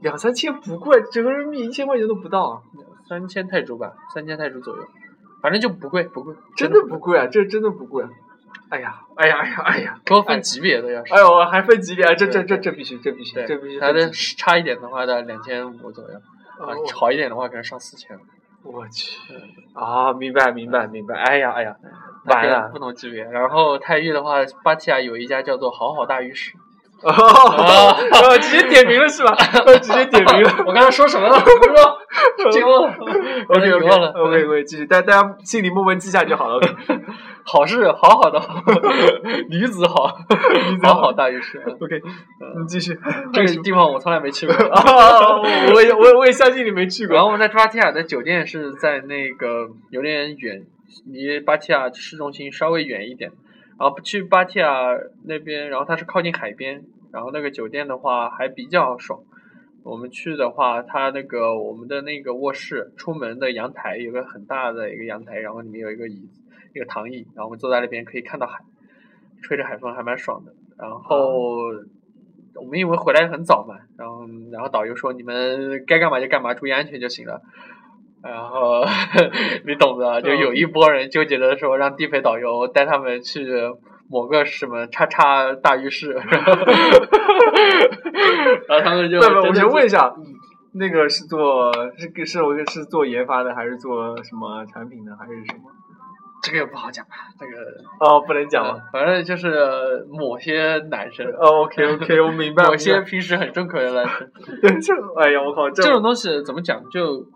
两三千不贵，整个人民币一千块钱都不到啊，三千泰铢吧，三千泰铢左右，反正就不贵不贵，真的不贵啊，这真的不贵啊。哎呀，哎呀，哎呀，哎呀，给我分级别的要是。哎呦，还分级别啊，这这这这必须，这必须，这必须它的。差一点的话，在两千五左右，啊，哦好一点的话可能上四千。我去啊，明白明白明白，哎呀哎呀，完了不同级别。然后泰玉的话，芭提雅有一家叫做好好大浴室。哦，哦直接点名了是吧？哦直接点名了。我刚才说什么了？不知道，记忘了。OK 遗 OK OK OK，继续，大大家心里默默记下就好了。好是好好的，女子好，女子好大于是。OK，你继续。这个地方我从来没去过。啊，我也我我也相信你没去过。然后我们在芭提雅的酒店是在那个有点远，离芭提雅市中心稍微远一点。然后去芭提雅那边，然后它是靠近海边，然后那个酒店的话还比较爽。我们去的话，它那个我们的那个卧室出门的阳台有个很大的一个阳台，然后里面有一个椅子，一个躺椅，然后我们坐在那边可以看到海，吹着海风还蛮爽的。然后我们因为回来很早嘛，然后然后导游说你们该干嘛就干嘛，注意安全就行了。然后 你懂的，就有一波人纠结的说让地陪导游带他们去某个什么叉叉大浴室，然后然后他们就我先问一下，那个是做是是我是做研发的，还是做什么产品的，还是什么？这个也不好讲吧，这个哦，不能讲呃？反正就是某些男生，哦，OK OK，我明白。某些平时很重口的男生，对这，哎呀，我靠，这这种东西怎么讲？就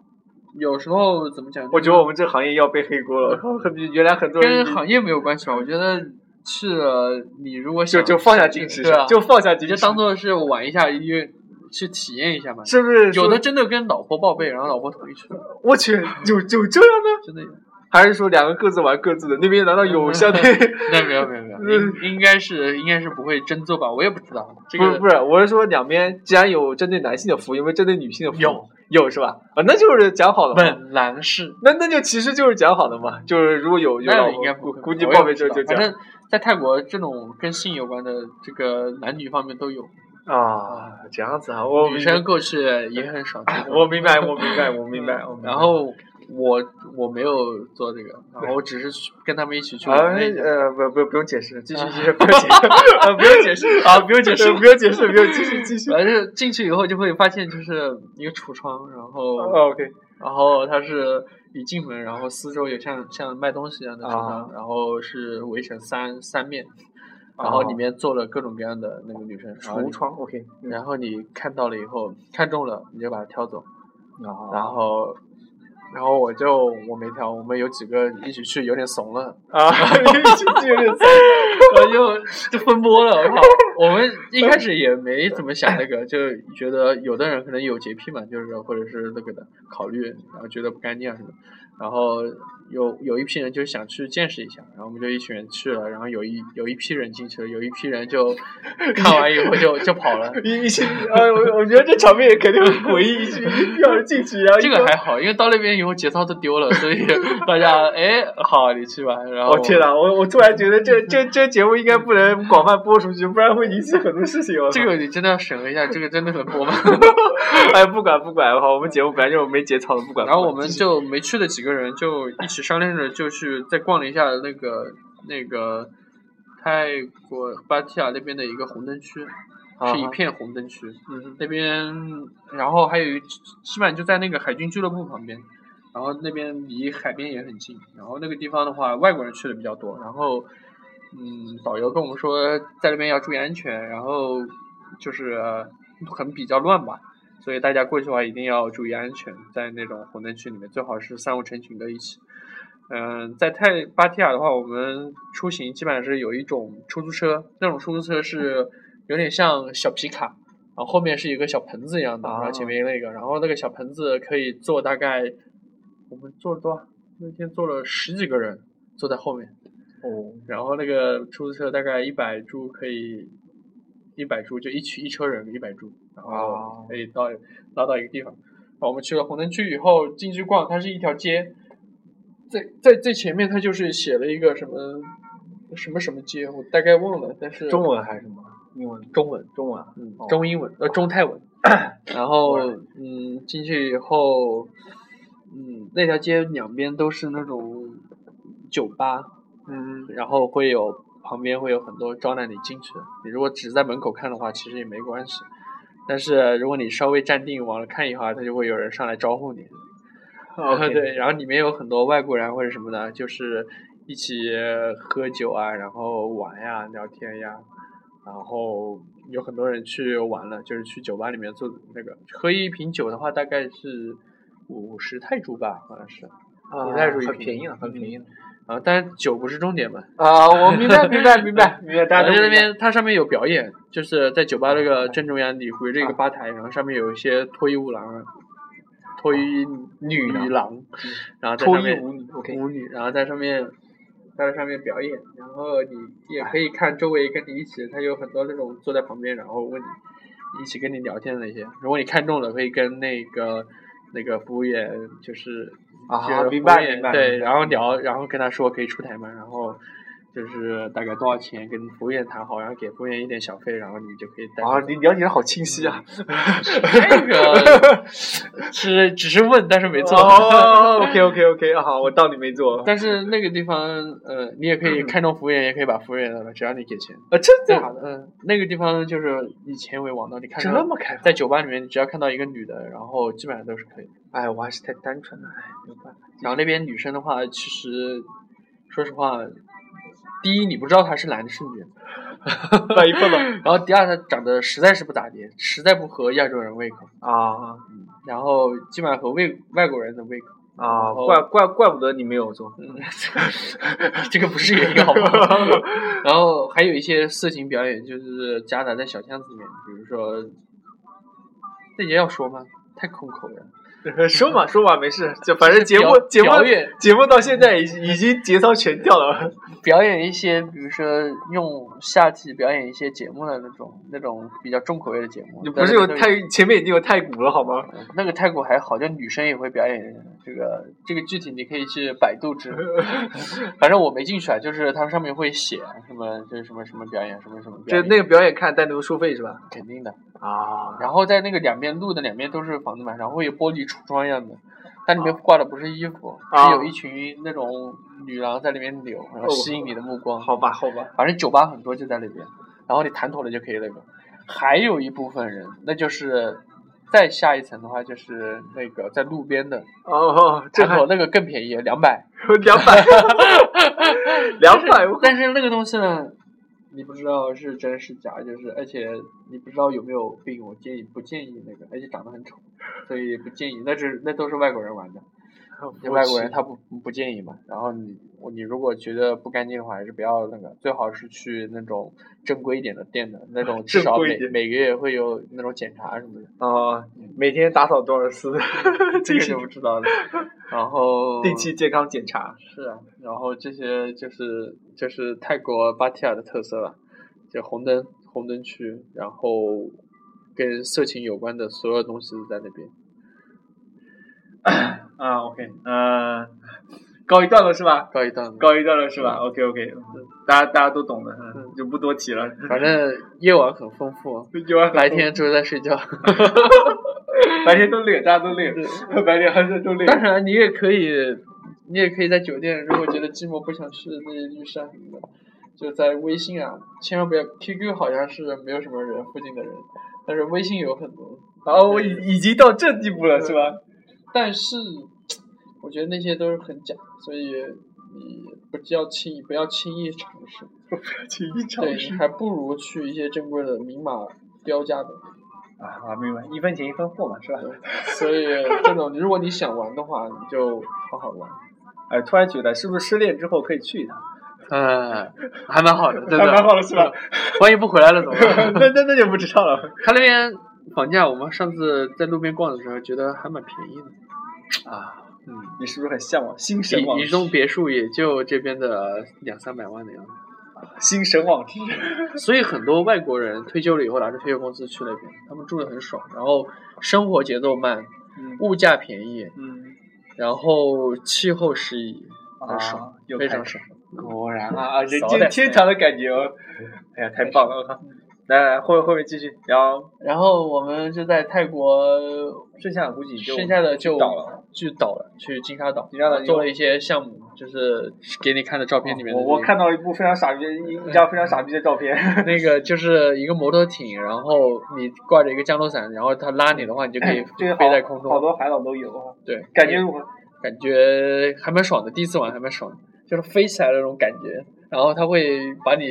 有时候怎么讲？我觉得我们这行业要背黑锅了。很原来很多人跟行业没有关系吧？我觉得去了，你如果就想就放下矜持就放下矜持，就当做是玩一下，因为去体验一下嘛。是不是？有的真的跟老婆报备，然后老婆同意去，我去，有有这样的？真的有。还是说两个各自玩各自的？那边难道有相对？那没有没有没有，应应该是应该是不会真做吧？我也不知道这个不是不是，我是说两边既然有针对男性的服务，有没有针对女性的服务？有有是吧？啊，那就是讲好的嘛。本来是，那那就其实就是讲好的嘛，就是如果有有老应该不估估计报备就就讲正在泰国这种跟性有关的这个男女方面都有，啊，这样子啊，我女生过去也很少。我明白，我明白，我明白。我明白然后我我没有做这个，然后我只是去跟他们一起去啊玩。呃不不不用解释，继续继续，不用解释，啊不用解释 啊不用解释呃不用解释，不用继续继续。反正进去以后就会发现，就是一个橱窗，然后、哦 OK，然后它是一进门，然后四周有像像卖东西一样的橱窗，啊然后是围成三三面，然后里面坐了各种各样的那个女生，橱，窗 OK，然后你看到了以后看中了，你就把它挑走，啊然后。然后我就我没挑，我们有几个一起去，有点怂了，啊，就有点然后就就分拨了，我靠！我们一开始也没怎么想那个，就觉得有的人可能有洁癖嘛，就是或者是那个的考虑，然后觉得不干净啊什么。然后有有一批人就想去见识一下，然后我们就一群人去了，然后有一有一批人进去了，有一批人就 看完以后就就跑了。一一群，呃，我我觉得这场面也肯定很诡异，一群一票人进去，然后这个还好，因为到那边以后节操都丢了，所以 大家哎好你去吧。然后我天哪，我我突然觉得这这这节目应该不能广泛播出去，不然会引起很多事情。哦这个你真的要审核一下，这个真的能播吗？哎，不管不管，好，我们节目本来就没节操的，不管。然后我们就没去的几个人就一起商量着，就去再逛了一下那个那个泰国芭提雅那边的一个红灯区，啊是一片红灯区。嗯那边，然后还有一基本上就在那个海军俱乐部旁边，然后那边离海边也很近。然后那个地方的话，外国人去的比较多。然后，嗯，导游跟我们说在那边要注意安全，然后就是呃很比较乱吧。所以大家过去的话一定要注意安全，在那种红灯区里面，最好是三五成群的一起。嗯，在泰芭提雅的话，我们出行基本上是有一种出租车，那种出租车是有点像小皮卡，然后后面是一个小盆子一样的，然后前面那个，然后那个小盆子可以坐大概，我们坐了多少？那天坐了十几个人，坐在后面。哦，然后那个出租车大概一百株可以，一百株就一区一车人一百株，然后哦可以到拉到一个地方。然后我们去了红灯区以后进去逛，它是一条街，在在最前面他就是写了一个什么什么什么街，我大概忘了，但是中文还是什么？英文？中文中文啊。嗯哦中英文呃中泰文，然后嗯进去以后，嗯那条街两边都是那种酒吧，嗯，然后会有旁边会有很多招揽你进去的。你如果只是在门口看的话，其实也没关系。但是如果你稍微站定往了看一会儿，他就会有人上来招呼你。哦对，然后里面有很多外国人或者什么的，就是一起喝酒啊，然后玩呀、聊天呀，然后有很多人去玩了，就是去酒吧里面做那个喝一瓶酒的话，大概是五十泰铢吧，好像是。啊不太注意品很便宜了，很便宜了。啊，但是酒不是重点嘛，啊，我明白，明白，明白，明白，大家都在那边，它上面有表演，就是在酒吧那个正中央，你围着一个吧台，然后上面有一些脱衣舞郎、脱衣女郎，然后在脱上面衣舞女舞女，然后在上面在上面表演，然后你也可以看周围跟你一起，他有很多那种坐在旁边，然后问你一起跟你聊天的那些，如果你看中了，可以跟那个那个服务员就是啊明白明白。对然后聊，然后跟他说可以出台嘛，然后。就是大概多少钱，跟服务员谈好，然后给服务员一点小费，然后你就可以带啊，你了解的好清晰啊。这个是只是问，但是没做。哦，OK OK OK，好，我当你没做。但是那个地方，呃，你也可以看中服务员，也可以把服务员的了，只要你给钱。啊，真的假的？嗯，那个地方就是以钱为王道，你看这到么开放？在酒吧里面，你只要看到一个女的，然后基本上都是可以。哎，我还是太单纯了，哎，没有办法。然后那边女生的话，其实说实话，第一你不知道他是男的是女的，万一碰到然后第二他长得实在是不咋地，实在不合亚洲人胃口，啊然后基本上合外外国人的胃口。啊，怪怪怪不得你没有做。嗯，这个不是原因，好不好？然后还有一些色情表演，就是夹杂在小巷子里面，比如说，这也要说吗？太空口了。说嘛说嘛，没事，就反正节目节目表演节目到现在已已经节操全掉了。表演一些，比如说用下体表演一些节目的那种那种比较重口味的节目。不是有太前面已经有太鼓了好吗？那个太鼓还好，就女生也会表演这个，这个具体你可以去百度知。反正我没进去啊，就是它上面会写什么，就是什么什么表演，什么什么表演，就那个表演看单独收费是吧？肯定的。啊，然后在那个两边路的两边都是房子嘛，然后会有玻璃橱窗一样的，它里面挂的不是衣服，啊是有一群那种女郎在里面扭，然后吸引你的目光。好吧好吧，反正酒吧很多就在那边，然后你谈妥了就可以那个。还有一部分人，那就是再下一层的话，就是那个在路边的，哦，这还谈妥那个更便宜，两百。两百，两百，但是那个东西呢，你不知道是真是假，就是而且你不知道有没有病，我建议不建议那个，而且长得很丑，所以不建议。那是那都是外国人玩的，外国人他不不建议嘛。然后你你如果觉得不干净的话，还是不要那个，最好是去那种正规一点的店的，那种 至少每每个月会有那种检查什么的，啊，每天打扫多少次？这个就不知道了。然后定期健康检查。是啊，然后这些就是就是泰国芭提雅的特色了，就红灯红灯区，然后跟色情有关的所有东西都在那边。啊，OK，呃，告一段落是吧？告一段落，告一段落是吧？OK OK，大家大家都懂的，嗯就不多提了。反正夜晚很丰富，白天就是在睡觉。白天都累，大家都累，白天还是都累。当然，你也可以，你也可以在酒店，如果觉得寂寞不想去那些绿山什么的，就在微信啊，千万不要 QQ 好像是没有什么人，附近的人，但是微信有很多。然后我已已经到这地步了，是吧？但是我觉得那些都是很假，所以你不要轻易不要轻易尝试。轻易尝对，试你。还不如去一些正规的明码标价的啊，明白，一分钱一分货嘛，是吧？所以这种如果你想玩的话，你就好好玩。哎，突然觉得是不是失恋之后可以去一趟？嗯，还蛮好的，真的还蛮好的是吧？万一不回来了怎么办？那那那就不知道了他那边房价，我们上次在路边逛的时候，觉得还蛮便宜的。啊。嗯，你是不是很向往新神往一一栋别墅也就这边的两三百万的样子。新神往之？所以很多外国人退休了以后拿着退休工资去那边，他们住的很爽，然后生活节奏慢，嗯物价便宜，嗯，然后气候适宜，很啊爽，又开始非常爽。果然啊，人间天堂的感觉哦！哎呀，太棒了！哈！来来，后后面继续，然后然后我们就在泰国，剩下的估计就剩下的就倒了，去岛了，去金沙岛，金沙岛做了一些项目，就是给你看的照片里面的我那个。我看到一部非常傻逼、一一张非常傻逼的照片。那个就是一个摩托艇，然后你挂着一个降落伞，然后它拉你的话，你就可以飞在空中。好多海岛都有啊，对，感觉如何？感觉还蛮爽的，第一次玩还蛮爽的，就是飞起来的那种感觉，然后他会把你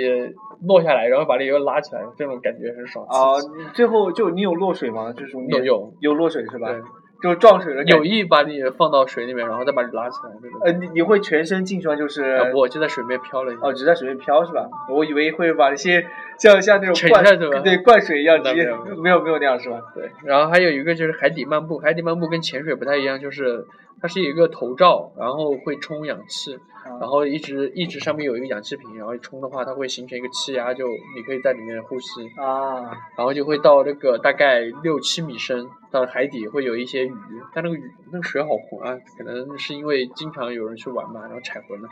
落下来，然后把你又拉起来，这种感觉很爽。啊你最后就你有落水吗？就是有有有落水是吧？对，就撞水了。有意把你放到水里面，然后再把你拉起来那种。呃，你你会全身进去吗？就是啊不，我就在水面漂了一下。哦，只在水面漂是吧？我以为会把一些像像那种灌沉下去吗对灌水一样直接那没有没有没有那样是吧？对，然后还有一个就是海底漫步，海底漫步跟潜水不太一样，就是它是有一个头罩，然后会充氧气，然后一直一直上面有一个氧气瓶，然后一冲的话，它会形成一个气压，就你可以在里面呼吸，啊，然后就会到那个大概六七米深，到海底会有一些鱼，但那个鱼那个水好浑啊，可能是因为经常有人去玩嘛，然后踩浑了，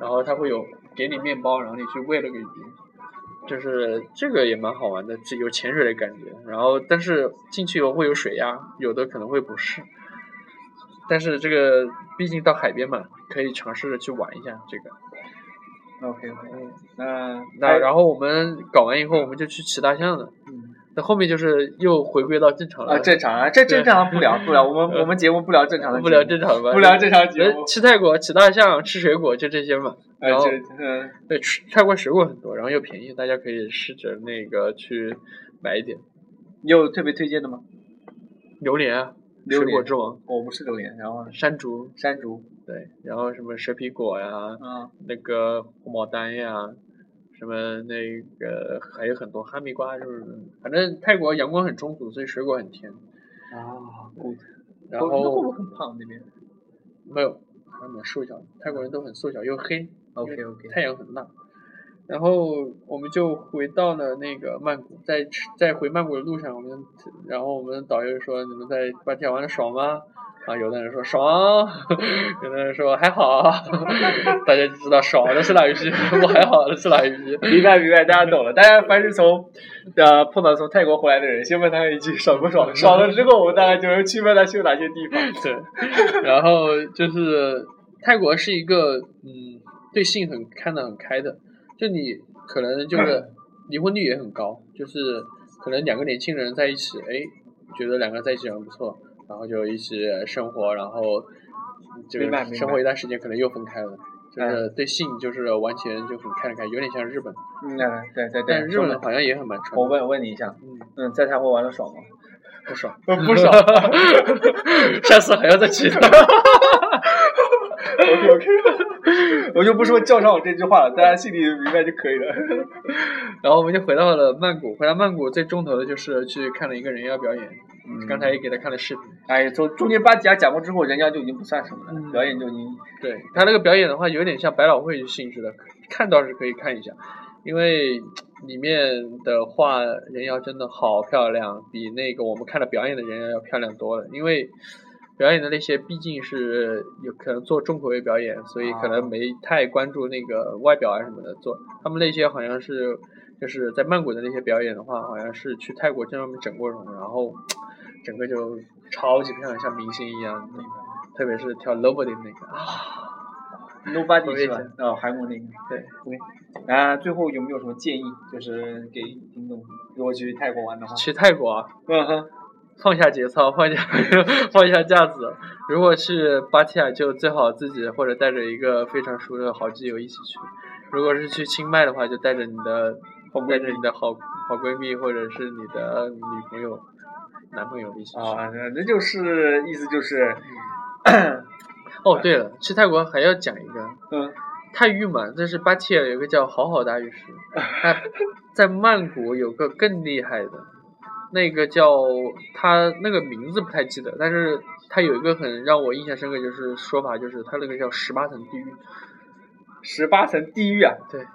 然后它会有给你面包，然后你去喂那个鱼。就是这个也蛮好玩的，这有潜水的感觉。然后，但是进去以后会有水压，有的可能会不适。但是这个毕竟到海边嘛，可以尝试着去玩一下这个。OK OK，那那然后我们搞完以后，我们就去骑大象了。嗯那后面就是又回归到正常了。啊正常啊，这正常不聊 不聊，我们呃我们节目不聊正常的，不聊正常吧？不聊正常节呃目，去泰国吃大象、吃水果就这些嘛。然后嗯对，吃泰国水果很多，然后又便宜，大家可以试着那个去买一点。你有特别推荐的吗？榴莲啊，榴水果之王，我不是榴莲，然后山竹，山竹，对，然后什么蛇皮果呀，啊那个红毛丹呀，什么那个还有很多哈密瓜，就是反正泰国阳光很充足，所以水果很甜。啊然那会不后会很胖那边没有，还蛮瘦小的，泰国人都很瘦小又黑。？OK OK，太阳很大。然后我们就回到了那个曼谷，在在回曼谷的路上，我们然后我们导游说：“你们在芭提雅玩的爽吗？”啊，有的人说爽，有的人说还好，大家就知道爽的是哪一批，不还好的是哪一批。明白明白，大家懂了。大家凡是从呃碰到从泰国回来的人，先问他一句爽不爽，爽了之后，我们大概就是去问他去哪些地方。对，然后就是泰国是一个嗯对性很看得很开的，就你可能就是离婚率也很高，就是可能两个年轻人在一起，哎，觉得两个人在一起很不错，然后就一起生活，然后就生活一段时间，可能又分开了。就是对性就是完全就很看得开，有点像日本，嗯，对对对，但是日本好像也很蛮纯我，问问你一下，嗯，嗯，在泰国玩的爽吗？不爽，不爽。下次还要再去。OK OK，我就不说叫上我这句话了，大家心里明白就可以了。然后我们就回到了曼谷，回到曼谷最重头的就是去看了一个人妖表演，嗯刚才也给他看了视频。哎，从中间巴吉亚讲过之后，人妖就已经不算什么了，嗯表演就已经对他那个表演的话，有点像百老汇性质的，看倒是可以看一下，因为里面的话人妖真的好漂亮，比那个我们看的表演的人妖要漂亮多了。因为表演的那些毕竟是有可能做重口味表演，所以可能没太关注那个外表啊什么的做。他们那些好像是就是在曼谷的那些表演的话，好像是去泰国专门整过容，然后整个就超级漂亮，像明星一样。那个特别是跳 Nobody 那个啊，Nobody 是吧？哦，韩国那个。对，OK，啊，最后有没有什么建议？就是给听众，如果去泰国玩的话，去泰国啊，嗯哼，放下节操，放下放下架子。如果去芭提雅，就最好自己或者带着一个非常熟的好基友一起去。如果是去清迈的话，就带着你的带着你的好好闺蜜或者是你的女朋友男朋友一起去。啊，那那就是意思就是，哦，对了，去泰国还要讲一个，嗯，太郁嘛，这是芭提雅有个叫好好大浴室，它在曼谷有个更厉害的，那个叫他那个名字不太记得，但是他有一个很让我印象深刻，就是说法就是他那个叫十八层地狱，十八层地狱啊，对，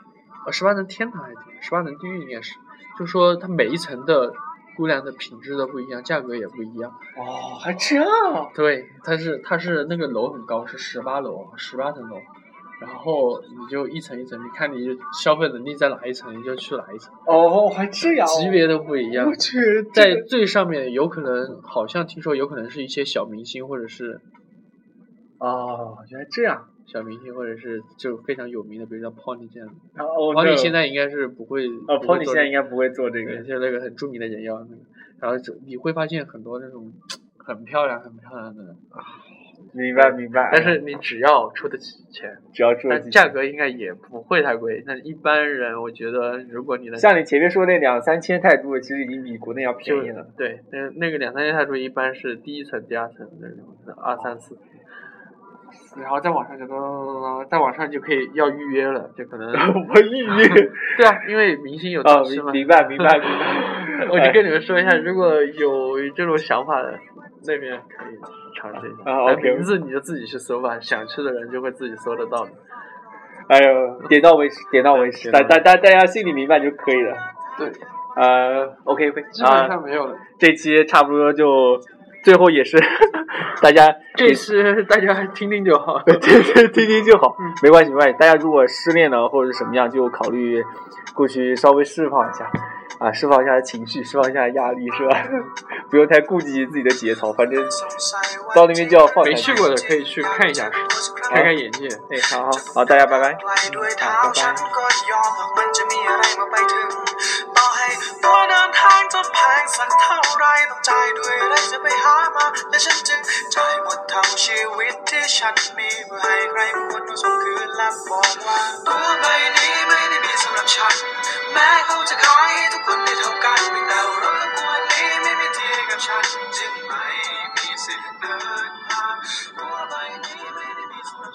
呃，十八层天堂还是十八层地狱应该是，就说它每一层的姑娘的品质都不一样，价格也不一样。哦，还这样啊，对，它是它是那个楼很高，是十八楼，十八层楼，然后你就一层一层，你看你消费能力在哪一层，你就去哪一层，哦，还这样哦，级别都不一样我。去，在最上面有可能，好像听说有可能是一些小明星，或者是哦，原来这样，小明星，或者是就非常有名的，比如像 Pony 这样的。然后 Pony 现在应该是不会，哦，Pony 现在应该不会做这，个，就那个很著名的人妖那个，然后就你会发现很多那种很漂亮、很漂亮的人，明白明白，但是你只要出得起钱，只要出得起价格应该也不会太贵。那一般人，我觉得如果你能像你前面说那两三千泰铢，其实已经比国内要便宜了。对，那那个两三千泰铢一般是第一层、第二层那种，二三四。然后再往上就咚咚咚咚，再往上就可以要预约了，就可能 我预约 对啊，因为明星有啊，导师嘛。明明白明白明白。我就跟你们说一下，如果有这种想法的，那边可以尝试一下。啊 OK 名字你就自己去搜吧，想去的人就会自己搜得到的。哎呦，点到为止，点到为止，大大大大家心里明白就可以了。对，呃，OK，基本啊，上没有了。这期差不多就最后也是 大家这是大家听听就好。对对，听听就好，没关系没关系。大家如果失恋了或者是什么样，就考虑过去稍微释放一下，啊，释放一下情绪，释放一下压力，是吧？不用太顾及自己的节操，反正到那边就要放下没去过的可以去看一下，开开眼界。哎，好好好，大家拜拜。ไกลด้วยเท้าฉันก็ยอมมันจะมีอะ 拜。ทุกคนได้เท่ากันไม่แต่รักวันนี้ไม่มีทีกับฉันจึงไม่มีสิทธิ์เดินทางตัวใบนี้ไม่ได้มีสำหรั